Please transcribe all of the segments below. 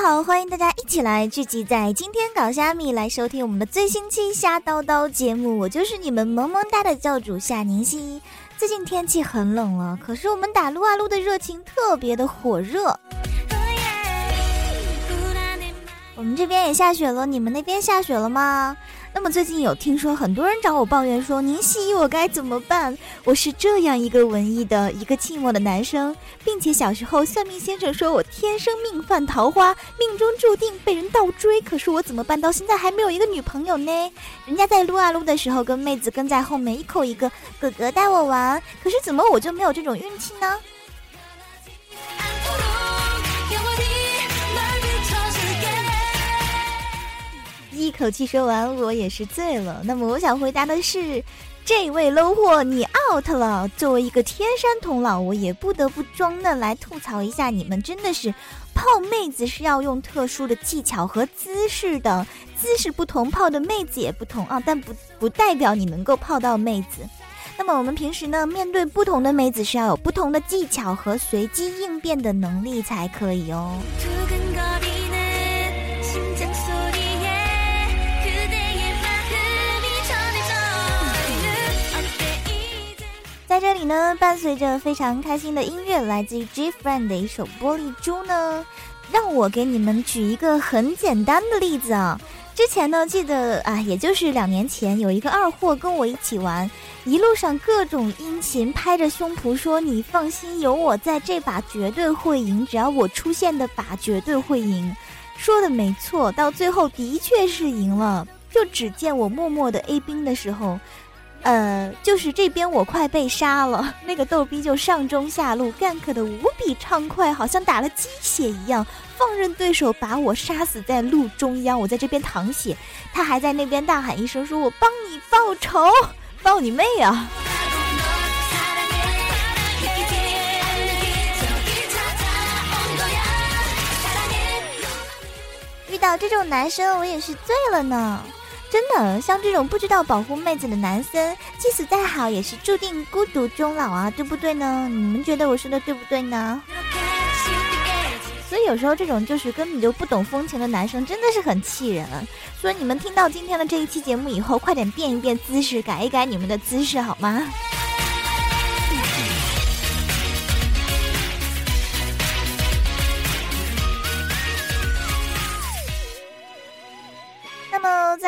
欢迎大家一起来聚集在今天搞虾米来收听我们的最新期虾叨叨节目，我就是你们萌萌哒的教主夏宁熙。最近天气很冷了，可是我们打撸啊撸的热情特别的火热。我们这边也下雪了，你们那边下雪了吗？那么最近有听说很多人找我抱怨说：“宁熙，我该怎么办？我是这样一个文艺的一个寂寞的男生，并且小时候算命先生说我天生命犯桃花，命中注定被人倒追。可是我怎么办到现在还没有一个女朋友呢？人家在撸啊撸的时候跟妹子跟在后面一口一个哥哥带我玩，可是怎么我就没有这种运气呢？”一口气说完，我也是醉了。那么我想回答的是，这位 low 货你 out 了。作为一个天山童姥，我也不得不装嫩来吐槽一下你们，真的是泡妹子是要用特殊的技巧和姿势的，姿势不同泡的妹子也不同啊，但不不代表你能够泡到妹子。那么我们平时呢，面对不同的妹子是要有不同的技巧和随机应变的能力才可以哦。呢，伴随着非常开心的音乐，来自于 J Friend 的一首《玻璃珠》呢，让我给你们举一个很简单的例子啊。之前呢，记得啊，也就是两年前，有一个二货跟我一起玩，一路上各种殷勤，拍着胸脯说：“你放心，有我在，这把绝对会赢，只要我出现的把绝对会赢。”说的没错，到最后的确是赢了。就只见我默默的 A 兵的时候。呃，就是这边我快被杀了，那个逗逼就上中下路 gank 的无比畅快，好像打了鸡血一样，放任对手把我杀死在路中央，我在这边淌血，他还在那边大喊一声说：“我帮你报仇，报你妹啊！”遇到这种男生，我也是醉了呢。真的，像这种不知道保护妹子的男生，即使再好，也是注定孤独终老啊，对不对呢？你们觉得我说的对不对呢？所以有时候这种就是根本就不懂风情的男生，真的是很气人。所以你们听到今天的这一期节目以后，快点变一变姿势，改一改你们的姿势，好吗？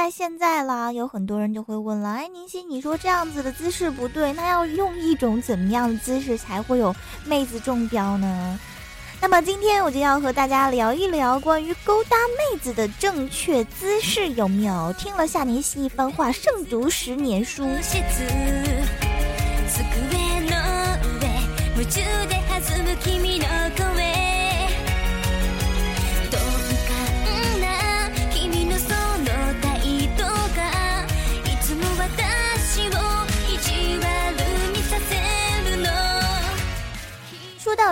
在现在啦，有很多人就会问了，哎，宁夕，你说这样子的姿势不对，那要用一种怎么样的姿势才会有妹子中标呢？那么今天我就要和大家聊一聊关于勾搭妹子的正确姿势有没有？听了夏宁熙一番话，胜读十年书。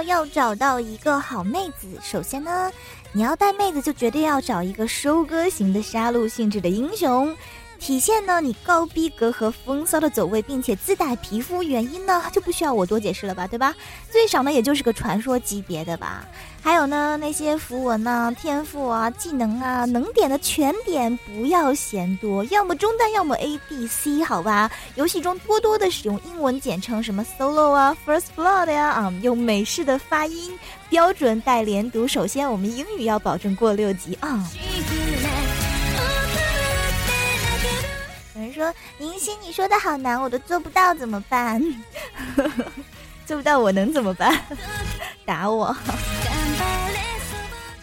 要找到一个好妹子，首先呢，你要带妹子就绝对要找一个收割型的杀戮性质的英雄。体现呢你高逼格和风骚的走位，并且自带皮肤，原因呢就不需要我多解释了吧，对吧？最少呢也就是个传说级别的吧。还有呢那些符文啊、天赋啊、技能啊，能点的全点，不要嫌多，要么中单，要么 A D C，好吧？游戏中多多的使用英文简称，什么 Solo 啊、First Blood 呀，啊，用美式的发音，标准带连读。首先我们英语要保证过六级啊。说：“宁心，你说的好难，我都做不到，怎么办？做不到我能怎么办？打我！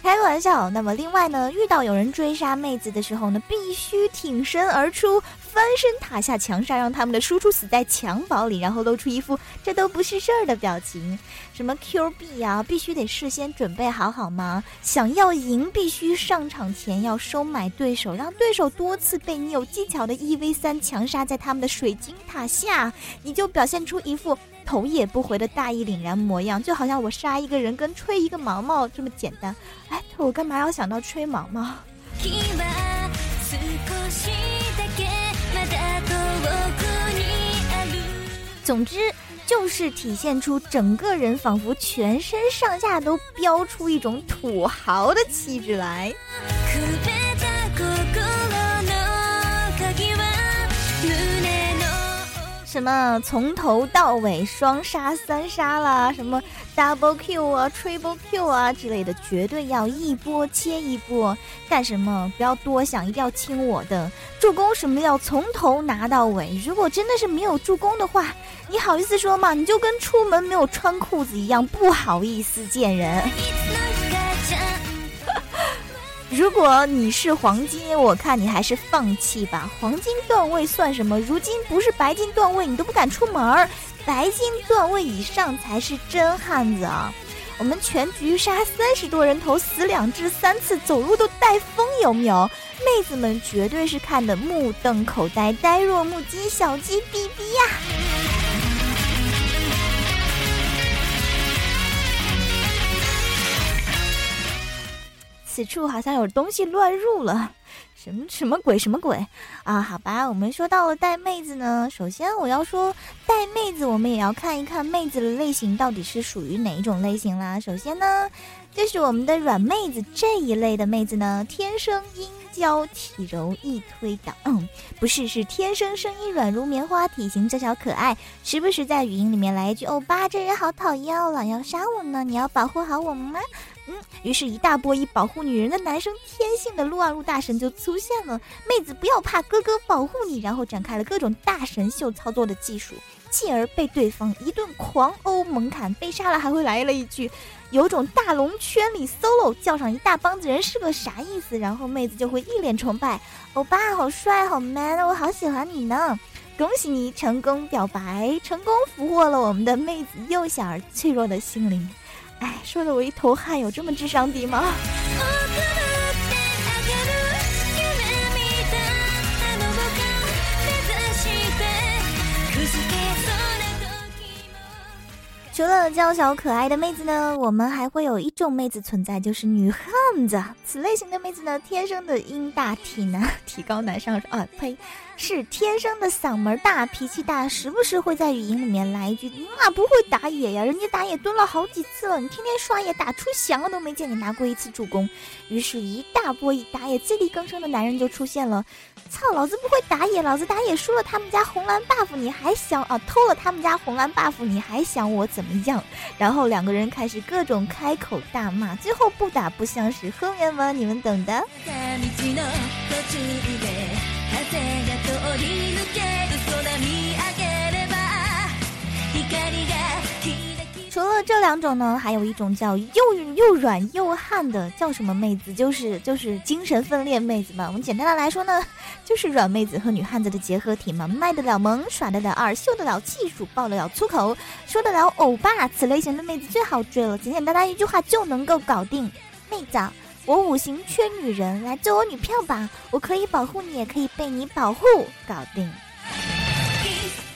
开个玩笑。那么另外呢，遇到有人追杀妹子的时候呢，必须挺身而出，翻身塔下墙上，让他们的输出死在襁褓里，然后露出一副这都不是事儿的表情。什么 Q 币呀，必须得事先准备好好吗？想要赢，必须上场前要收买对手，让对手多次被你有技巧的一 v 三强杀在他们的水晶塔下，你就表现出一副头也不回的大义凛然模样，就好像我杀一个人跟吹一个毛毛这么简单。哎，我干嘛要想到吹毛毛？总之，就是体现出整个人仿佛全身上下都飙出一种土豪的气质来。什么从头到尾双杀三杀啦，什么 double Q 啊，triple Q 啊之类的，绝对要一波接一波。干什么？不要多想，一定要听我的。助攻什么要从头拿到尾。如果真的是没有助攻的话，你好意思说吗？你就跟出门没有穿裤子一样，不好意思见人。如果你是黄金，我看你还是放弃吧。黄金段位算什么？如今不是白金段位，你都不敢出门儿。白金段位以上才是真汉子啊！我们全局杀三十多人头，死两只三次，走路都带风，有没有？妹子们绝对是看得目瞪口呆，呆若木鸡，小鸡哔哔呀！此处好像有东西乱入了，什么什么鬼什么鬼啊？好吧，我们说到了带妹子呢，首先我要说带妹子，我们也要看一看妹子的类型到底是属于哪一种类型啦。首先呢，就是我们的软妹子这一类的妹子呢，天生阴娇体柔易推倒，嗯，不是，是天生声音软如棉花，体型娇小可爱，时不时在语音里面来一句“欧巴，这人好讨厌哦，老要杀我呢，你要保护好我们吗？”嗯，于是，一大波以保护女人的男生天性的撸啊撸大神就出出现了。妹子不要怕，哥哥保护你。然后展开了各种大神秀操作的技术，继而被对方一顿狂殴猛砍，被杀了还会来了一句：“有种大龙圈里 solo 叫上一大帮子人是个啥意思？”然后妹子就会一脸崇拜：“欧巴好帅，好 man，我好喜欢你呢！”恭喜你成功表白，成功俘获了我们的妹子幼小而脆弱的心灵。哎，说的我一头汗，有这么智商低吗？除了娇小可爱的妹子呢，我们还会有一种妹子存在，就是女汉子。此类型的妹子呢，天生的音大体 男，体高难上啊，呸，是天生的嗓门大，脾气大，时不时会在语音里面来一句：“你妈不会打野呀？人家打野蹲了好几次了，你天天刷野打出翔了都没见你拿过一次助攻。”于是，一大波以打野自力更生的男人就出现了。操，老子不会打野，老子打野输了他们家红蓝 buff，你还想啊？偷了他们家红蓝 buff，你还想我怎么样？然后两个人开始各种开口大骂，最后不打不相识，后面吗？你们懂的。除了这两种呢，还有一种叫又又软又悍的，叫什么妹子？就是就是精神分裂妹子嘛。我们简单的来说呢，就是软妹子和女汉子的结合体嘛，卖得了萌，耍得了二，秀得了技术，爆得了粗口，说得了欧巴。此类型的妹子最好追了，简简单单一句话就能够搞定。妹子，我五行缺女人，来做我女票吧，我可以保护你，也可以被你保护，搞定。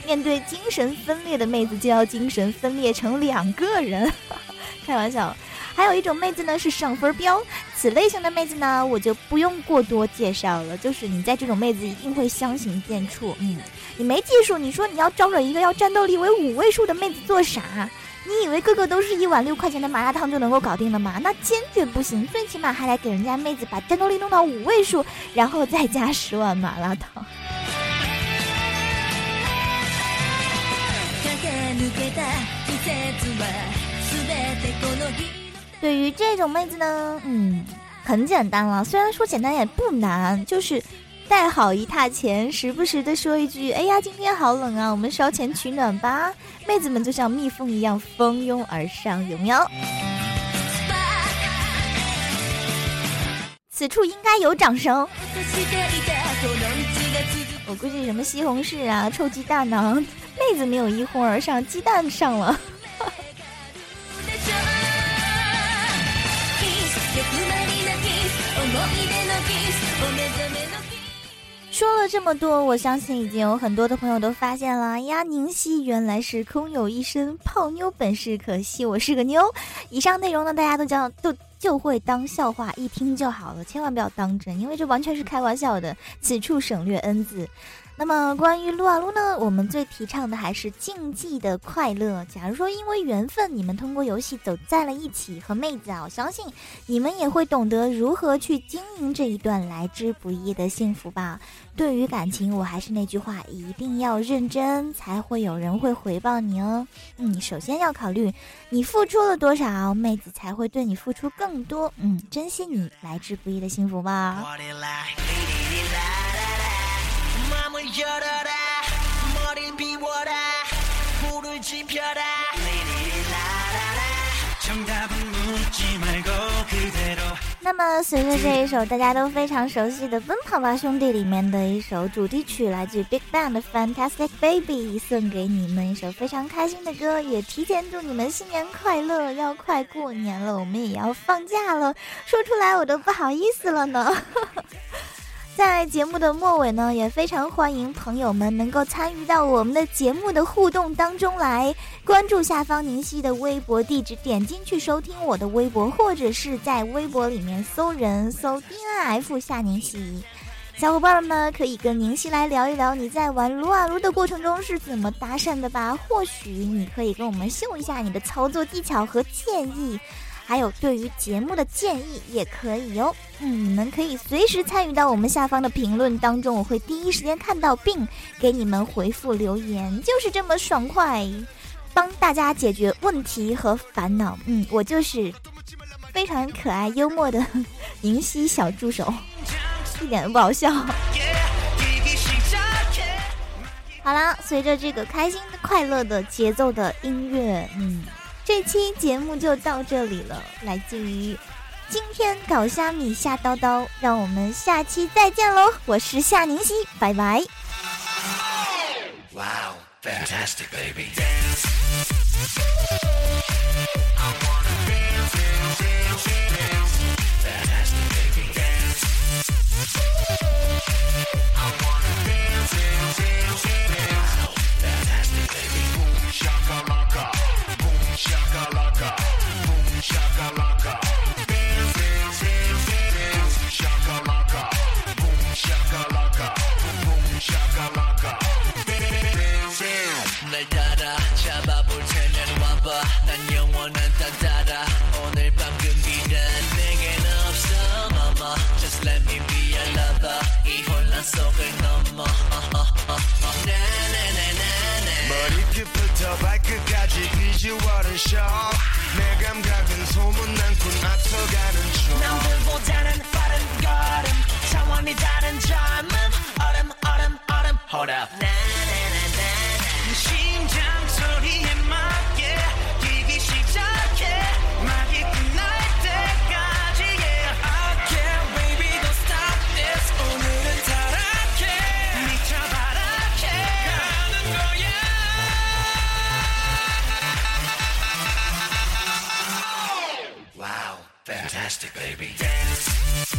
面对精神分裂的妹子，就要精神分裂成两个人，开玩笑。还有一种妹子呢是上分标，此类型的妹子呢我就不用过多介绍了，就是你在这种妹子一定会相形见绌。嗯，你没技术，你说你要招惹一个要战斗力为五位数的妹子做啥？你以为个个都是一碗六块钱的麻辣烫就能够搞定了吗？那坚决不行，最起码还得给人家妹子把战斗力弄到五位数，然后再加十碗麻辣烫。对于这种妹子呢，嗯，很简单了。虽然说简单也不难，就是带好一沓钱，时不时的说一句：“哎呀，今天好冷啊，我们烧钱取暖吧。”妹子们就像蜜蜂一样蜂拥而上，有没有？此处应该有掌声。我估计什么西红柿啊、臭鸡蛋呢，妹子没有一哄而上，鸡蛋上了。说了这么多，我相信已经有很多的朋友都发现了呀。宁熙原来是空有一身泡妞本事，可惜我是个妞。以上内容呢，大家都将都就会当笑话一听就好了，千万不要当真，因为这完全是开玩笑的。此处省略 n 字。那么关于撸啊撸呢，我们最提倡的还是竞技的快乐。假如说因为缘分，你们通过游戏走在了一起，和妹子啊，我相信你们也会懂得如何去经营这一段来之不易的幸福吧。对于感情，我还是那句话，一定要认真，才会有人会回报你哦。嗯，首先要考虑你付出了多少，妹子才会对你付出更多。嗯，珍惜你来之不易的幸福吧。那么，随着这一首大家都非常熟悉的《奔跑吧兄弟》里面的一首主题曲，来自 Big Bang 的《Fantastic Baby》，送给你们一首非常开心的歌，也提前祝你们新年快乐！要快过年了，我们也要放假了，说出来我都不好意思了呢。在节目的末尾呢，也非常欢迎朋友们能够参与到我们的节目的互动当中来，关注下方宁夕的微博地址，点进去收听我的微博，或者是在微博里面搜人搜 D N F 夏宁夕，小伙伴们可以跟宁夕来聊一聊你在玩撸啊撸的过程中是怎么搭讪的吧，或许你可以跟我们秀一下你的操作技巧和建议。还有对于节目的建议也可以哟，嗯，你们可以随时参与到我们下方的评论当中，我会第一时间看到并给你们回复留言，就是这么爽快，帮大家解决问题和烦恼。嗯，我就是非常可爱幽默的宁熙小助手，一点都不好笑。好啦，随着这个开心、快乐的节奏的音乐，嗯。这期节目就到这里了，来自于今天搞虾米夏叨叨，让我们下期再见喽！我是夏宁熙，拜拜。 저 발끝까지 비주얼은 셔내 감각은 소문난 군 앞서가는 중. 남들보다는 빠른 걸음. 차원이 다른 젊음. 얼음 얼음 얼음. Hold up. Fantastic, baby. Dance.